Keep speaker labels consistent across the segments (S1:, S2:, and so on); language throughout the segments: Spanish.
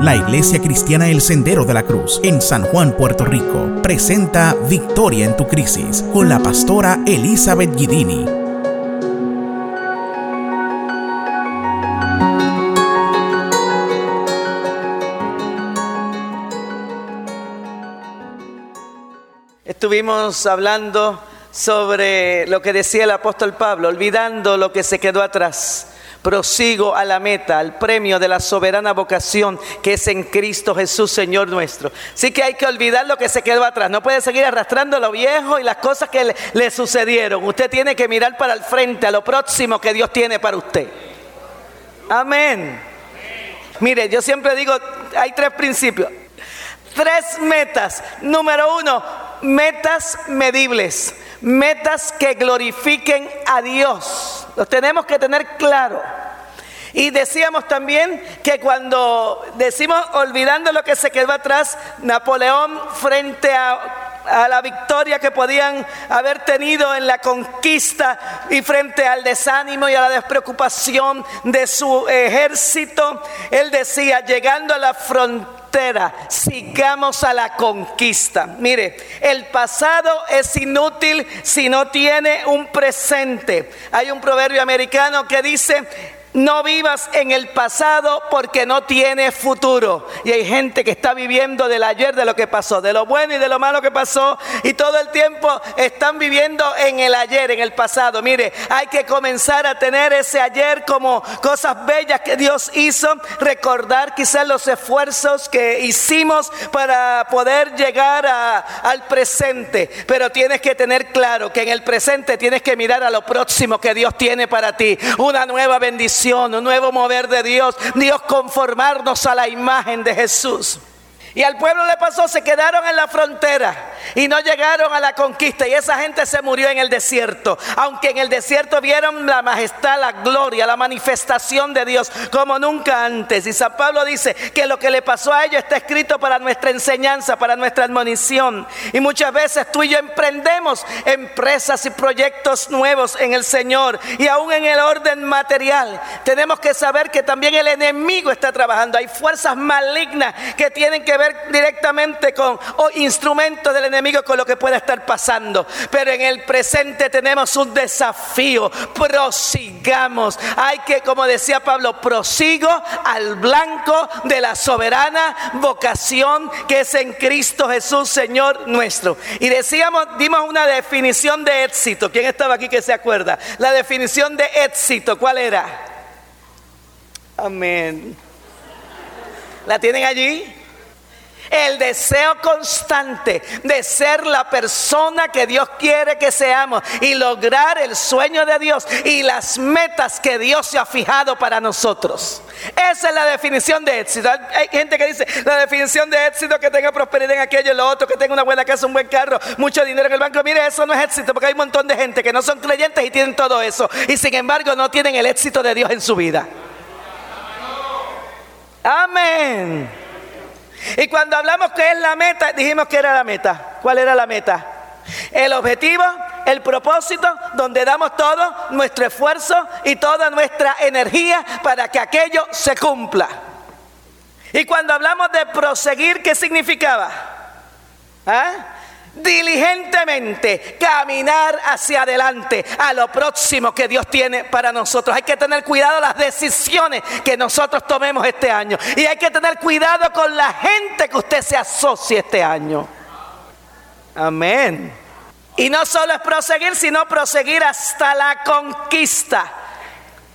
S1: La Iglesia Cristiana El Sendero de la Cruz en San Juan, Puerto Rico, presenta Victoria en tu Crisis con la pastora Elizabeth Guidini.
S2: Estuvimos hablando sobre lo que decía el apóstol Pablo, olvidando lo que se quedó atrás prosigo a la meta, al premio de la soberana vocación que es en Cristo Jesús, Señor nuestro. Sí que hay que olvidar lo que se quedó atrás. No puede seguir arrastrando lo viejo y las cosas que le, le sucedieron. Usted tiene que mirar para el frente, a lo próximo que Dios tiene para usted. Amén. Mire, yo siempre digo, hay tres principios. Tres metas. Número uno, metas medibles. Metas que glorifiquen a Dios. Los tenemos que tener claro. Y decíamos también que cuando decimos olvidando lo que se quedó atrás, Napoleón frente a la victoria que podían haber tenido en la conquista y frente al desánimo y a la despreocupación de su ejército, él decía, llegando a la frontera, sigamos a la conquista. Mire, el pasado es inútil si no tiene un presente. Hay un proverbio americano que dice, no vivas en el pasado porque no tiene futuro. Y hay gente que está viviendo del ayer, de lo que pasó, de lo bueno y de lo malo que pasó. Y todo el tiempo están viviendo en el ayer, en el pasado. Mire, hay que comenzar a tener ese ayer como cosas bellas que Dios hizo. Recordar quizás los esfuerzos que hicimos para poder llegar al presente. Pero tienes que tener claro que en el presente tienes que mirar a lo próximo que Dios tiene para ti. Una nueva bendición un nuevo mover de Dios, Dios conformarnos a la imagen de Jesús. Y al pueblo le pasó, se quedaron en la frontera y no llegaron a la conquista. Y esa gente se murió en el desierto. Aunque en el desierto vieron la majestad, la gloria, la manifestación de Dios como nunca antes. Y San Pablo dice que lo que le pasó a ellos está escrito para nuestra enseñanza, para nuestra admonición. Y muchas veces tú y yo emprendemos empresas y proyectos nuevos en el Señor. Y aún en el orden material. Tenemos que saber que también el enemigo está trabajando. Hay fuerzas malignas que tienen que ver directamente con o instrumentos del enemigo con lo que pueda estar pasando. Pero en el presente tenemos un desafío. Prosigamos. Hay que, como decía Pablo, prosigo al blanco de la soberana vocación que es en Cristo Jesús, Señor nuestro. Y decíamos, dimos una definición de éxito. ¿Quién estaba aquí que se acuerda? La definición de éxito, ¿cuál era? Amén. ¿La tienen allí? El deseo constante de ser la persona que Dios quiere que seamos y lograr el sueño de Dios y las metas que Dios se ha fijado para nosotros. Esa es la definición de éxito. Hay gente que dice, la definición de éxito que tenga prosperidad en aquello y lo otro, que tenga una buena casa, un buen carro, mucho dinero en el banco. Mire, eso no es éxito porque hay un montón de gente que no son creyentes y tienen todo eso. Y sin embargo no tienen el éxito de Dios en su vida. Amén. Y cuando hablamos que es la meta, dijimos que era la meta. ¿Cuál era la meta? El objetivo, el propósito, donde damos todo nuestro esfuerzo y toda nuestra energía para que aquello se cumpla. Y cuando hablamos de proseguir, ¿qué significaba? ¿Ah? Diligentemente caminar hacia adelante a lo próximo que Dios tiene para nosotros. Hay que tener cuidado las decisiones que nosotros tomemos este año. Y hay que tener cuidado con la gente que usted se asocie este año. Amén. Y no solo es proseguir, sino proseguir hasta la conquista.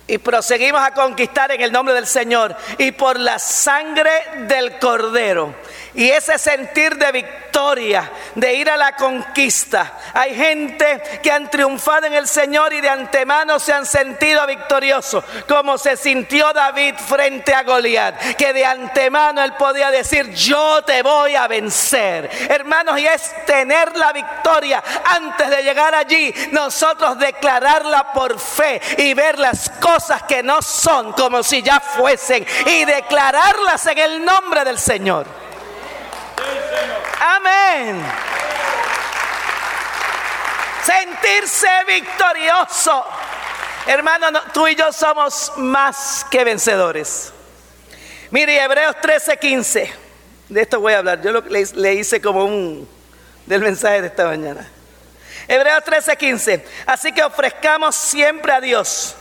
S2: Y proseguimos a conquistar en el nombre del Señor y por la sangre del Cordero. Y ese sentir de victoria, de ir a la conquista. Hay gente que han triunfado en el Señor y de antemano se han sentido victoriosos, como se sintió David frente a Goliat, que de antemano él podía decir, yo te voy a vencer. Hermanos, y es tener la victoria antes de llegar allí, nosotros declararla por fe y ver las cosas que no son como si ya fuesen y declararlas en el nombre del Señor. Amén. Sentirse victorioso. Hermano, tú y yo somos más que vencedores. Mire, Hebreos 13:15. De esto voy a hablar. Yo lo, le, hice como un del mensaje de esta mañana. Hebreos 13:15. Así que ofrezcamos siempre a Dios,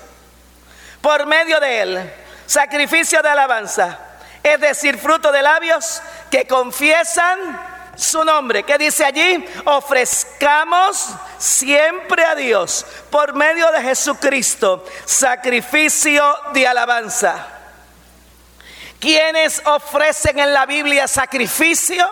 S2: por medio de Él, sacrificio de alabanza, es decir, fruto de labios que confiesan su nombre. ¿Qué dice allí? Ofrezcamos siempre a Dios, por medio de Jesucristo, sacrificio de alabanza. ¿Quiénes ofrecen en la Biblia sacrificio?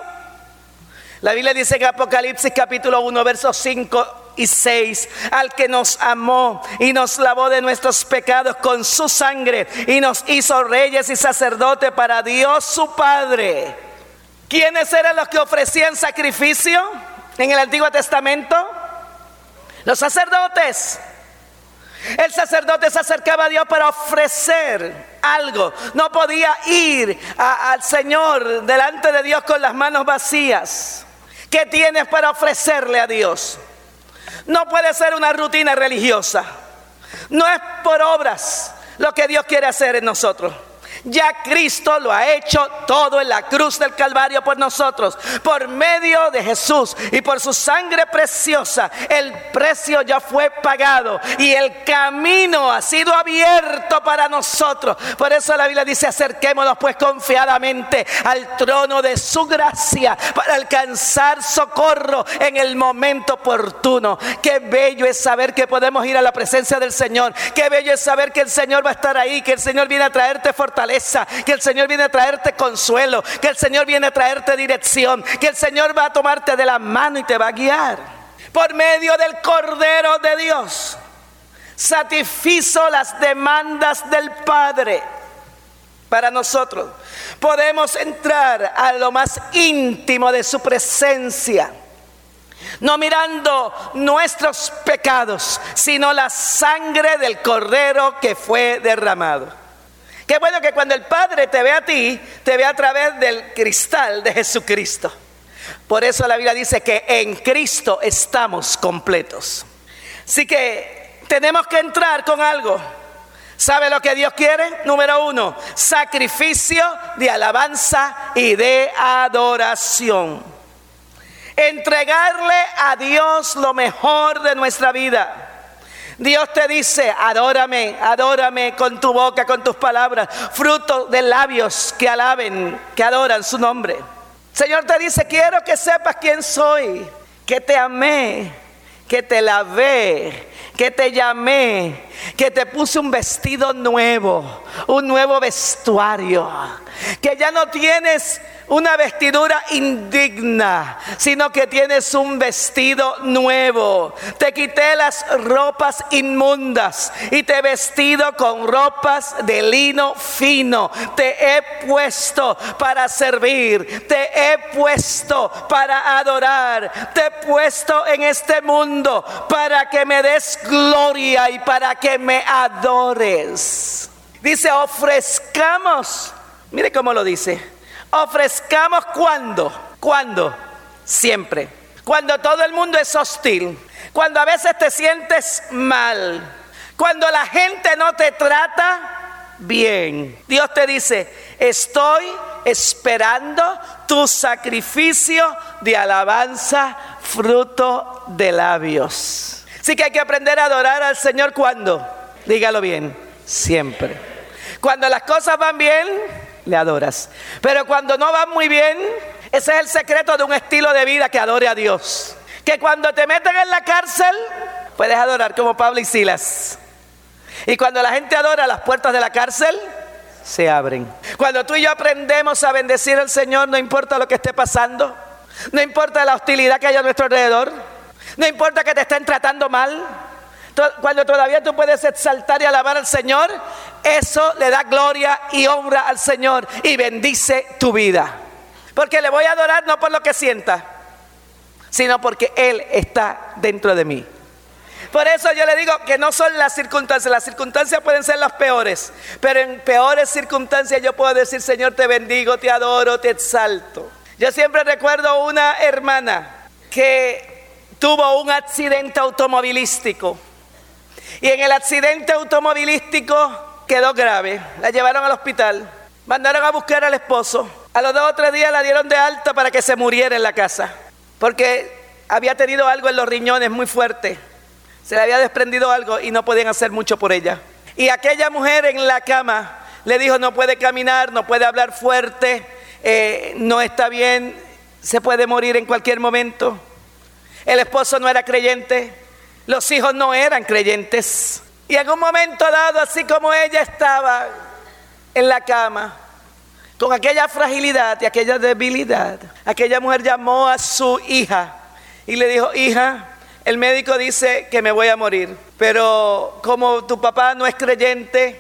S2: La Biblia dice en Apocalipsis capítulo 1, versos 5 y 6, al que nos amó y nos lavó de nuestros pecados con su sangre y nos hizo reyes y sacerdotes para Dios su Padre. ¿Quiénes eran los que ofrecían sacrificio en el Antiguo Testamento? Los sacerdotes. El sacerdote se acercaba a Dios para ofrecer algo. No podía ir al Señor delante de Dios con las manos vacías. ¿Qué tienes para ofrecerle a Dios? No puede ser una rutina religiosa. No es por obras lo que Dios quiere hacer en nosotros. Ya Cristo lo ha hecho todo en la cruz del Calvario por nosotros. Por medio de Jesús y por su sangre preciosa, el precio ya fue pagado y el camino ha sido abierto para nosotros. Por eso la Biblia dice, acerquémonos pues confiadamente al trono de su gracia para alcanzar socorro en el momento oportuno. Qué bello es saber que podemos ir a la presencia del Señor. Qué bello es saber que el Señor va a estar ahí, que el Señor viene a traerte fortaleza que el Señor viene a traerte consuelo, que el Señor viene a traerte dirección, que el Señor va a tomarte de la mano y te va a guiar. Por medio del Cordero de Dios, satisfizo las demandas del Padre para nosotros. Podemos entrar a lo más íntimo de su presencia no mirando nuestros pecados, sino la sangre del cordero que fue derramado. Qué bueno que cuando el Padre te ve a ti, te ve a través del cristal de Jesucristo. Por eso la Biblia dice que en Cristo estamos completos. Así que tenemos que entrar con algo. ¿Sabe lo que Dios quiere? Número uno, sacrificio de alabanza y de adoración. Entregarle a Dios lo mejor de nuestra vida. Dios te dice, adórame, adórame con tu boca, con tus palabras, fruto de labios que alaben, que adoran su nombre. Señor te dice, quiero que sepas quién soy, que te amé, que te lavé, que te llamé, que te puse un vestido nuevo, un nuevo vestuario, que ya no tienes una vestidura indigna, sino que tienes un vestido nuevo. Te quité las ropas inmundas y te he vestido con ropas de lino fino. Te he puesto para servir, te he puesto para adorar, te he puesto en este mundo para que me des gloria y para que me adores. Dice, ofrezcamos. Mire cómo lo dice Ofrezcamos cuando, cuando, siempre. Cuando todo el mundo es hostil, cuando a veces te sientes mal, cuando la gente no te trata bien. Dios te dice, estoy esperando tu sacrificio de alabanza, fruto de labios. Así que hay que aprender a adorar al Señor cuando, dígalo bien, siempre. Cuando las cosas van bien, le adoras. Pero cuando no va muy bien, ese es el secreto de un estilo de vida que adore a Dios. Que cuando te meten en la cárcel, puedes adorar como Pablo y Silas. Y cuando la gente adora, las puertas de la cárcel se abren. Cuando tú y yo aprendemos a bendecir al Señor, no importa lo que esté pasando, no importa la hostilidad que haya a nuestro alrededor, no importa que te estén tratando mal, cuando todavía tú puedes exaltar y alabar al Señor, eso le da gloria y honra al Señor y bendice tu vida. Porque le voy a adorar no por lo que sienta, sino porque Él está dentro de mí. Por eso yo le digo que no son las circunstancias, las circunstancias pueden ser las peores, pero en peores circunstancias yo puedo decir, Señor, te bendigo, te adoro, te exalto. Yo siempre recuerdo una hermana que tuvo un accidente automovilístico y en el accidente automovilístico quedó grave. La llevaron al hospital. Mandaron a buscar al esposo. A los dos o tres días la dieron de alta para que se muriera en la casa. Porque había tenido algo en los riñones muy fuerte. Se le había desprendido algo y no podían hacer mucho por ella. Y aquella mujer en la cama le dijo, no puede caminar, no puede hablar fuerte, eh, no está bien, se puede morir en cualquier momento. El esposo no era creyente, los hijos no eran creyentes. Y en un momento dado, así como ella estaba en la cama, con aquella fragilidad y aquella debilidad, aquella mujer llamó a su hija y le dijo, hija, el médico dice que me voy a morir, pero como tu papá no es creyente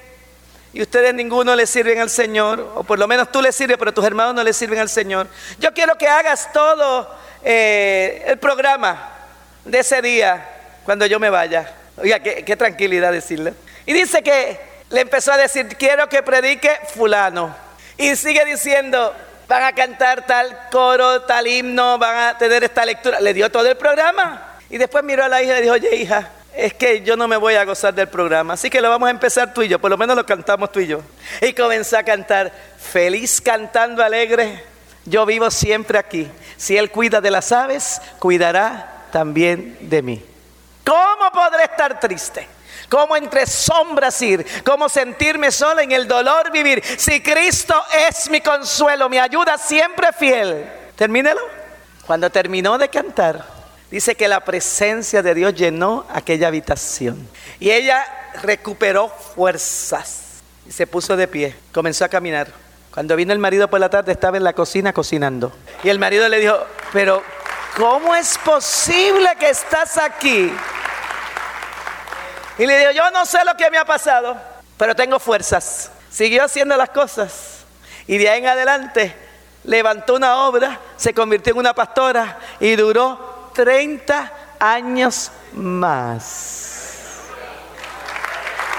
S2: y ustedes ninguno le sirven al Señor, o por lo menos tú le sirves, pero tus hermanos no le sirven al Señor, yo quiero que hagas todo eh, el programa de ese día cuando yo me vaya. Oiga, qué, tranquilidad decirle. Y dice que le empezó a decir, quiero que predique fulano. Y sigue diciendo, van a cantar tal coro, tal himno, van a tener esta lectura. Le dio todo el programa. Y después miró a la hija y le dijo, oye hija, es que yo no me voy a gozar del programa, así que lo vamos a empezar tú y yo, por lo menos lo cantamos tú y yo. Y comenzó a cantar, feliz cantando alegre, yo vivo siempre aquí. Si Él cuida de las aves, cuidará también de mí. ¿Cómo podré estar triste? ¿Cómo entre sombras ir? ¿Cómo sentirme sola en el dolor vivir? Si Cristo es mi consuelo, mi ayuda siempre fiel. Termínelo. Cuando terminó de cantar, Dice que la presencia de Dios llenó aquella habitación. Y ella recuperó fuerzas y se puso de pie. Comenzó a caminar. Cuando vino el marido por la tarde estaba en la cocina cocinando. Y el marido le dijo, pero ¿cómo es posible que estás aquí? Y le dijo, yo no sé lo que me ha pasado, pero tengo fuerzas. Siguió haciendo las cosas. Y de ahí en adelante levantó una obra, se convirtió en una pastora y duró 30 años más.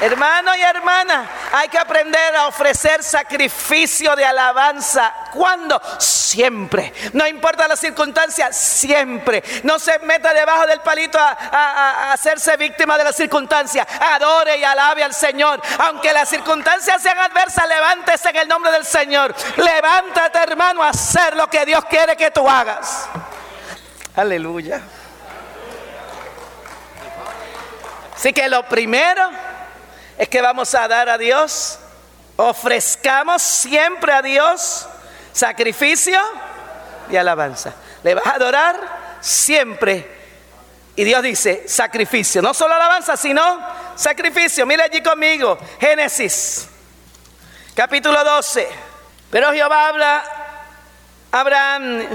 S2: Hermano y hermana, hay que aprender a ofrecer sacrificio de alabanza. ¿Cuándo? Siempre. No importa la circunstancia, siempre. No se meta debajo del palito a, a, hacerse víctima de la circunstancia. Adore y alabe al Señor. Aunque las circunstancias sean adversas, levántese en el nombre del Señor. Levántate, hermano, a hacer lo que Dios quiere que tú hagas. Aleluya. Así que lo primero es que vamos a dar a Dios, ofrezcamos siempre a Dios sacrificio y alabanza. Le vas a adorar siempre. Y Dios dice, sacrificio, no solo alabanza, sino sacrificio. Mira allí conmigo, Génesis, capítulo 12. Pero Jehová habla, Abraham,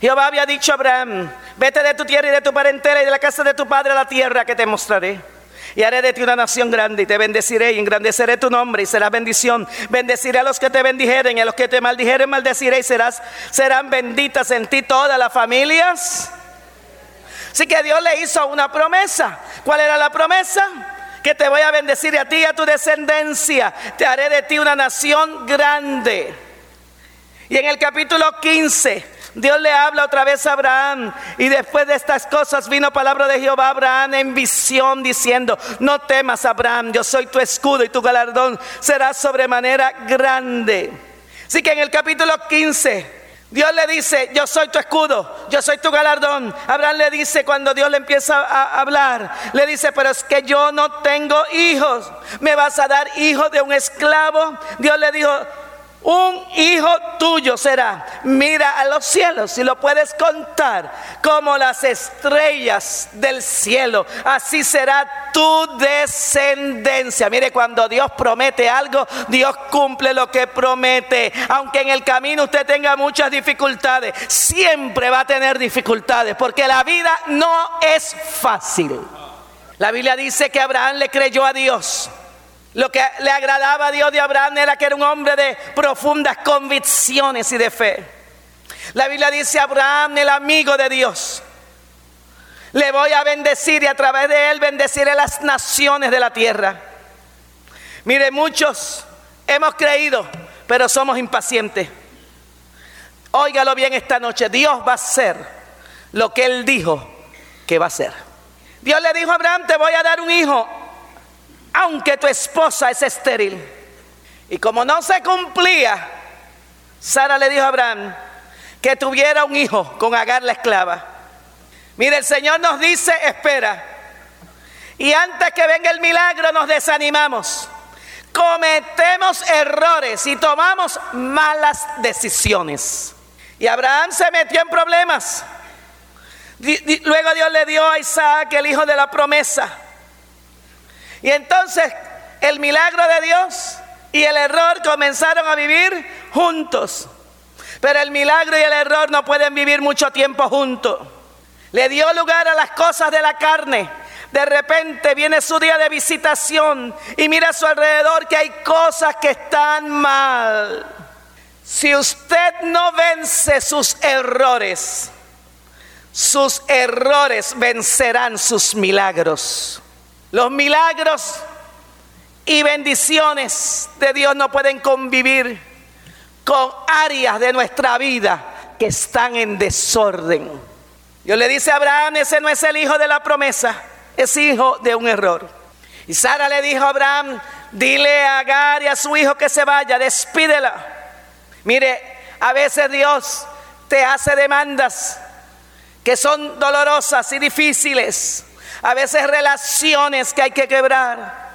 S2: Jehová había dicho a Abraham, vete de tu tierra y de tu parentela y de la casa de tu padre a la tierra que te mostraré. Y haré de ti una nación grande y te bendeciré y engrandeceré tu nombre y será bendición. Bendeciré a los que te bendijeren y a los que te maldijeren maldeciré y serás, serán benditas en ti todas las familias. Así que Dios le hizo una promesa. ¿Cuál era la promesa? Que te voy a bendecir a ti y a tu descendencia. Te haré de ti una nación grande. Y en el capítulo 15 Dios le habla otra vez a Abraham y después de estas cosas vino palabra de Jehová a Abraham en visión diciendo, no temas Abraham, yo soy tu escudo y tu galardón será sobremanera grande. Así que en el capítulo 15 Dios le dice, yo soy tu escudo, yo soy tu galardón. Abraham le dice cuando Dios le empieza a hablar, le dice, pero es que yo no tengo hijos, me vas a dar hijo de un esclavo. Dios le dijo, un hijo tuyo será. Mira a los cielos, si lo puedes contar, como las estrellas del cielo. Así será tu descendencia. Mire, cuando Dios promete algo, Dios cumple lo que promete. Aunque en el camino usted tenga muchas dificultades, siempre va a tener dificultades, porque la vida no es fácil. La Biblia dice que Abraham le creyó a Dios. Lo que le agradaba a Dios de Abraham era que era un hombre de profundas convicciones y de fe. La Biblia dice, Abraham, el amigo de Dios, le voy a bendecir y a través de él bendeciré las naciones de la tierra. Mire, muchos hemos creído, pero somos impacientes. Óigalo bien esta noche, Dios va a hacer lo que él dijo que va a hacer. Dios le dijo a Abraham, te voy a dar un hijo aunque tu esposa es estéril. Y como no se cumplía, Sara le dijo a Abraham que tuviera un hijo con Agar la esclava. Mire, el Señor nos dice, espera. Y antes que venga el milagro nos desanimamos. Cometemos errores y tomamos malas decisiones. Y Abraham se metió en problemas. Luego Dios le dio a Isaac el hijo de la promesa. Y entonces el milagro de Dios y el error comenzaron a vivir juntos. Pero el milagro y el error no pueden vivir mucho tiempo juntos. Le dio lugar a las cosas de la carne. De repente viene su día de visitación y mira a su alrededor que hay cosas que están mal. Si usted no vence sus errores, sus errores vencerán sus milagros. Los milagros y bendiciones de Dios no pueden convivir con áreas de nuestra vida que están en desorden. Dios le dice a Abraham, ese no es el hijo de la promesa, es hijo de un error. Y Sara le dijo a Abraham, dile a Agar y a su hijo que se vaya, despídela. Mire, a veces Dios te hace demandas que son dolorosas y difíciles. A veces relaciones que hay que quebrar.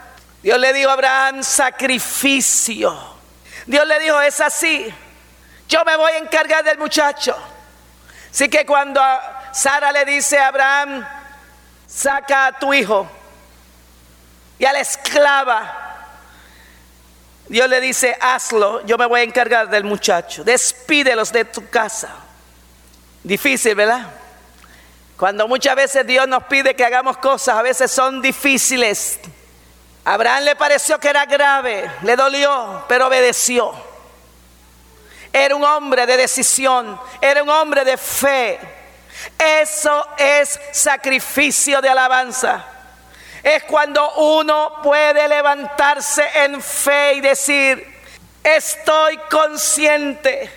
S2: Dios le dijo a Abraham sacrificio. Dios le dijo, es así. Yo me voy a encargar del muchacho. Así que cuando Sara le dice a Abraham, saca a tu hijo y a la esclava, Dios le dice, hazlo, yo me voy a encargar del muchacho. Despídelos de tu casa. Difícil, ¿verdad? Cuando muchas veces Dios nos pide que hagamos cosas, a veces son difíciles. Abraham le pareció que era grave, le dolió, pero obedeció. Era un hombre de decisión, era un hombre de fe. Eso es sacrificio de alabanza. Es cuando uno puede levantarse en fe y decir, estoy consciente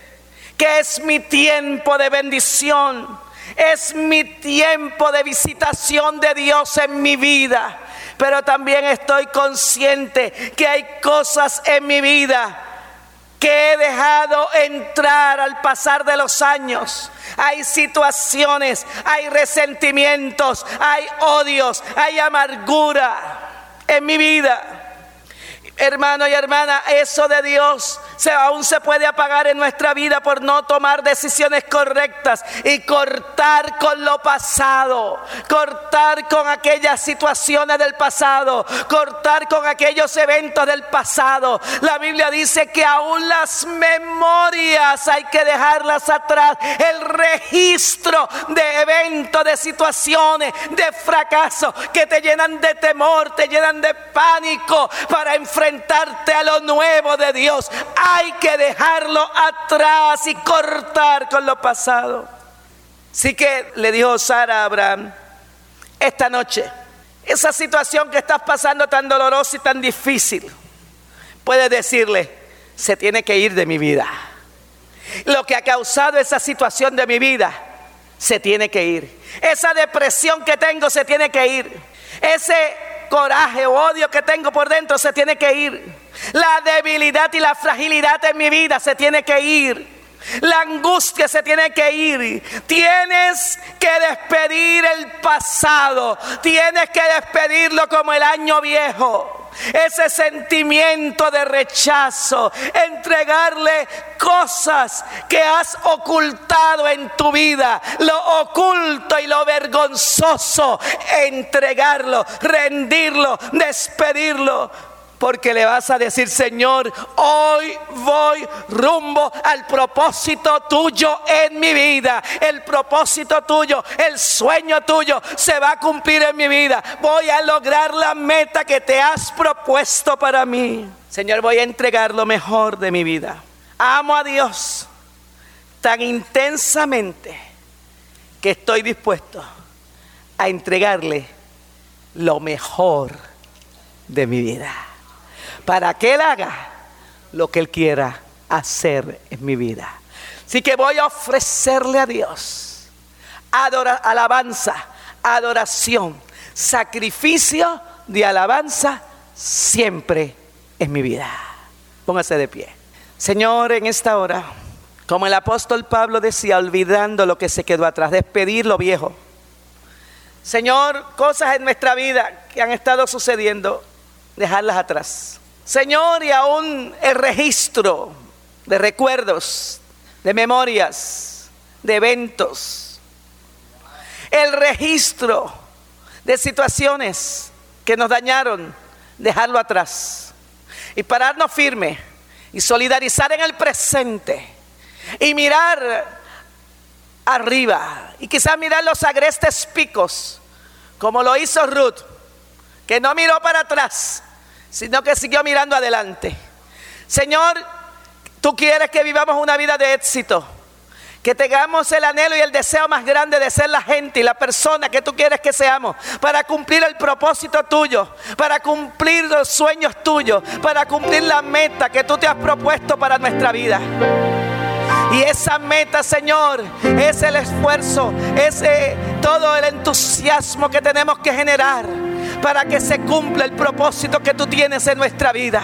S2: que es mi tiempo de bendición, es mi tiempo de visitación de Dios en mi vida pero también estoy consciente que hay cosas en mi vida que he dejado entrar al pasar de los años. Hay situaciones, hay resentimientos, hay odios, hay amargura en mi vida. Hermano y hermana, eso de Dios aún se puede apagar en nuestra vida por no tomar decisiones correctas y cortar con lo pasado, cortar con aquellas situaciones del pasado, cortar con aquellos eventos del pasado. La Biblia dice que aún las memorias hay que dejarlas atrás, el registro de eventos, de situaciones, de fracaso que te llenan de temor, te llenan de pánico para enfrentar enfrentarte a lo nuevo de Dios. Hay que dejarlo atrás y cortar con lo pasado. Así que le dijo Sara a Abraham, esta noche, esa situación que estás pasando tan dolorosa y tan difícil, puedes decirle, se tiene que ir de mi vida. Lo que ha causado esa situación de mi vida, se tiene que ir. Esa depresión que tengo, se tiene que ir. Ese coraje odio que tengo por dentro se tiene que ir. La debilidad y la fragilidad en mi vida se tiene que ir. La angustia se tiene que ir. Tienes que despedir el pasado. Tienes que despedirlo como el año viejo ese sentimiento de rechazo, entregarle cosas que has ocultado en tu vida, lo oculto y lo vergonzoso, entregarlo, rendirlo, despedirlo porque le vas a decir, Señor, hoy voy rumbo al propósito tuyo en mi vida. El propósito tuyo, el sueño tuyo se va a cumplir en mi vida. Voy a lograr la meta que te has propuesto para mí. Señor, voy a entregar lo mejor de mi vida. Amo a Dios tan intensamente que estoy dispuesto a entregarle lo mejor de mi vida para que Él haga lo que Él quiera hacer en mi vida. Así que voy a ofrecerle a Dios alabanza, adoración, sacrificio de alabanza siempre en mi vida. Póngase de pie. Señor, en esta hora, como el apóstol Pablo decía, olvidando lo que se quedó atrás, despedir lo viejo. Señor, cosas en nuestra vida que han estado sucediendo, dejarlas atrás. Señor, y aún el registro de recuerdos, de memorias, de eventos, el registro de situaciones que nos dañaron, dejarlo atrás. Y pararnos firme y solidarizar en el presente. Y mirar arriba. Y quizás mirar los agrestes picos como lo hizo Ruth, que no miró para atrás, sino que siguió mirando adelante. Señor, tú quieres que vivamos una vida de éxito que tengamos el anhelo y el deseo más grande de ser la gente y la persona que tú quieres que seamos, para cumplir el propósito tuyo, para cumplir los sueños tuyos, para cumplir la meta que tú te has propuesto para nuestra vida. Y esa meta, Señor, es el esfuerzo, es todo el entusiasmo que tenemos que generar para que se cumpla el propósito que tú tienes en nuestra vida.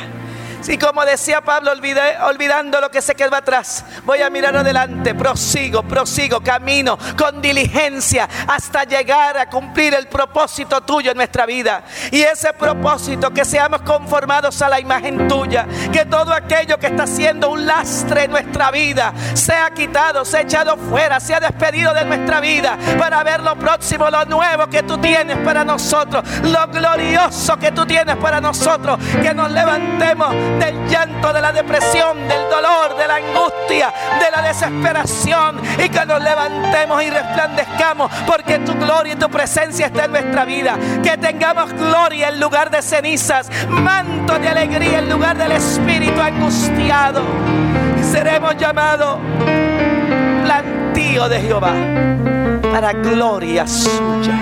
S2: Y como decía Pablo, olvidando lo que se quedó atrás, voy a mirar adelante, prosigo, prosigo, camino con diligencia hasta llegar a cumplir el propósito tuyo en nuestra vida. Y ese propósito, que seamos conformados a la imagen tuya, que todo aquello que está siendo un lastre en nuestra vida sea quitado, sea echado fuera, sea despedido de nuestra vida para ver lo próximo, lo nuevo que tú tienes para nosotros, lo glorioso que tú tienes para nosotros, que nos levantemos del llanto, de la depresión, del dolor, de la angustia, de la desesperación y que nos levantemos y resplandezcamos porque tu gloria y tu presencia está en nuestra vida. Que tengamos gloria en lugar de cenizas, manto de alegría en lugar del espíritu angustiado y seremos llamados plantío de Jehová para gloria suya.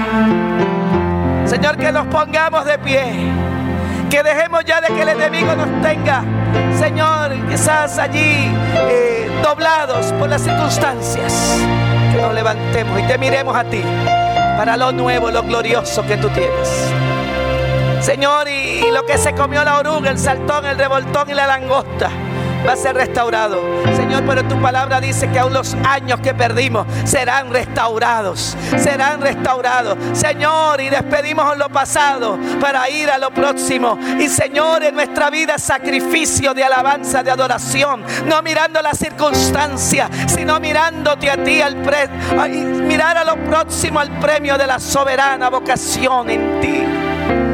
S2: Señor, que nos pongamos de pie. Que dejemos ya de que el enemigo nos tenga, Señor, quizás allí eh, doblados por las circunstancias. Que nos levantemos y te miremos a ti para lo nuevo, lo glorioso que tú tienes. Señor, y, y lo que se comió la oruga, el saltón, el revoltón y la langosta va a ser restaurado. Señor, pero tu palabra dice que aún los años que perdimos serán restaurados. Serán restaurados. Señor, y despedimos lo pasado para ir a lo próximo. Y Señor, en nuestra vida sacrificio de alabanza, de adoración. No mirando las circunstancias, sino mirándote a ti, al pre mirar a lo próximo, al premio de la soberana vocación en ti.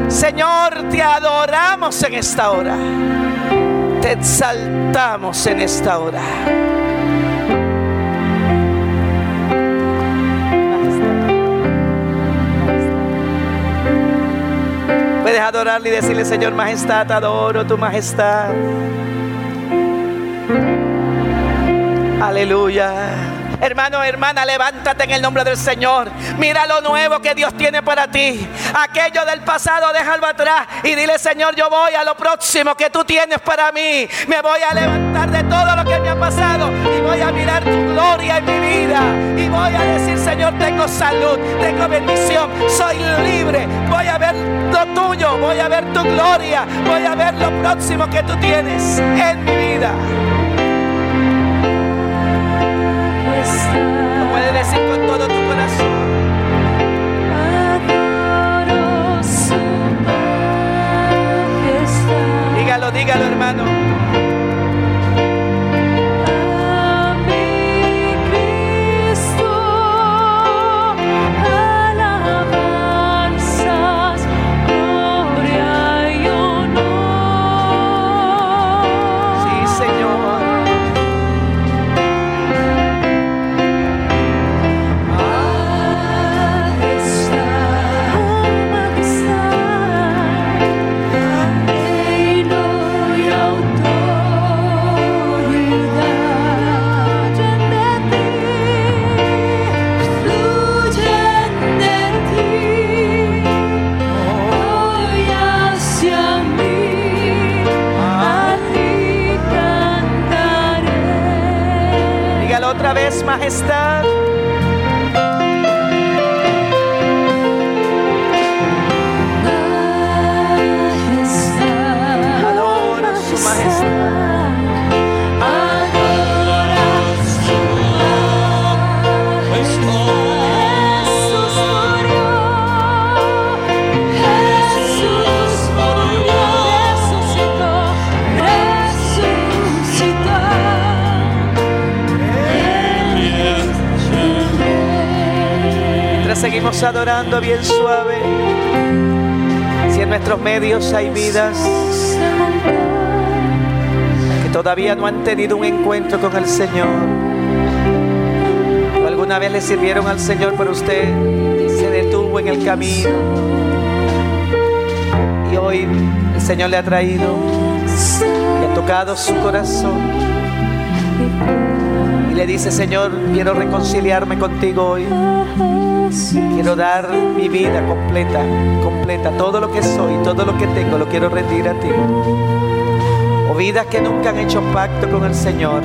S2: Señor, te adoramos en esta hora exaltamos en esta hora. Puedes adorarle y decirle, Señor Majestad, adoro tu majestad. Aleluya. Hermano, hermana, levántate en el nombre del Señor. Mira lo nuevo que Dios tiene para ti. Aquello del pasado, déjalo atrás y dile, Señor, yo voy a lo próximo que tú tienes para mí. Me voy a levantar de todo lo que me ha pasado y voy a mirar tu gloria en mi vida. Y voy a decir, Señor, tengo salud, tengo bendición, soy libre. Voy a ver lo tuyo, voy a ver tu gloria, voy a ver lo próximo que tú tienes en mi vida. Decir con todo tu corazón.
S3: Adoro su majestad.
S2: Dígalo, dígalo, hermano. Seguimos adorando bien suave. Si en nuestros medios hay vidas que todavía no han tenido un encuentro con el Señor, o alguna vez le sirvieron al Señor, pero usted se detuvo en el camino y hoy el Señor le ha traído y ha tocado su corazón y le dice, Señor, quiero reconciliarme contigo hoy. Quiero dar mi vida completa, completa, todo lo que soy, todo lo que tengo, lo quiero rendir a ti. O vidas que nunca han hecho pacto con el Señor.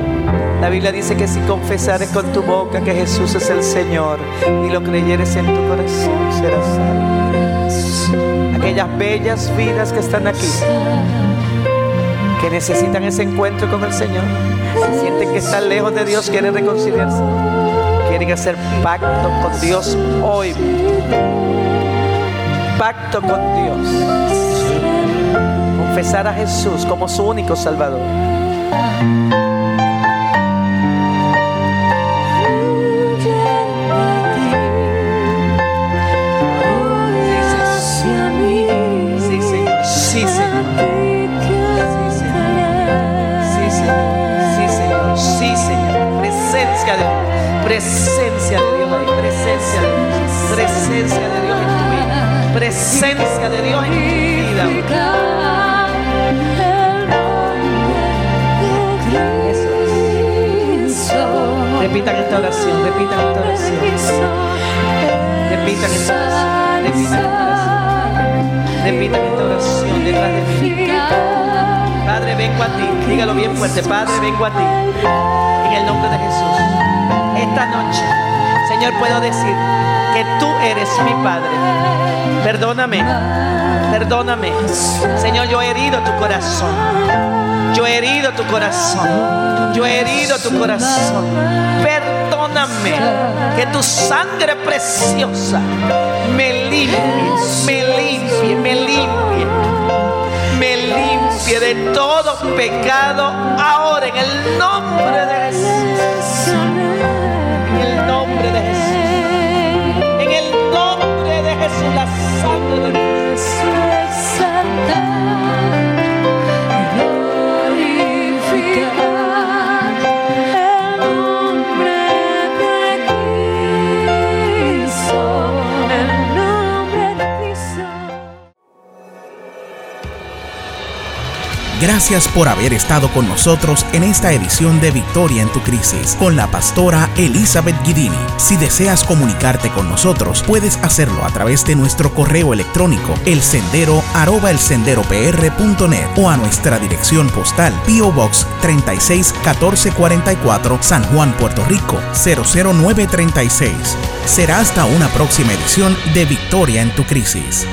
S2: La Biblia dice que si confesares con tu boca que Jesús es el Señor y lo creyeres en tu corazón, serás salvo. Aquellas bellas vidas que están aquí, que necesitan ese encuentro con el Señor, se sienten que están lejos de Dios, quieren reconciliarse, quieren hacer pacto con Dios hoy. Pacto con Dios. Confesar a Jesús como su único Salvador. Presencia de Dios en tu vida. Presencia de Dios en tu vida. Repitan esta oración. Repitan esta oración. Repitan esta oración. Repitan esta oración. Repitan esta oración detrás de mí. Padre, vengo a ti. Dígalo bien fuerte. Padre, vengo a ti. En el nombre de Jesús. Esta noche, Señor, puedo decir que tú eres mi Padre. Perdóname. Perdóname. Señor, yo he herido tu corazón. Yo he herido tu corazón. Yo he herido tu corazón. Perdóname. Que tu sangre preciosa me limpie, me limpie, me limpie me limpie de todo pecado ahora en el nombre de Jesús. Nombre
S1: Gracias por haber estado con nosotros en esta edición de Victoria en tu Crisis con la pastora Elizabeth Guidini. Si deseas comunicarte con nosotros, puedes hacerlo a través de nuestro correo electrónico elsendero@elsenderopr.net o a nuestra dirección postal PO Box 36 1444 San Juan, Puerto Rico 00936. Será hasta una próxima edición de Victoria en tu Crisis.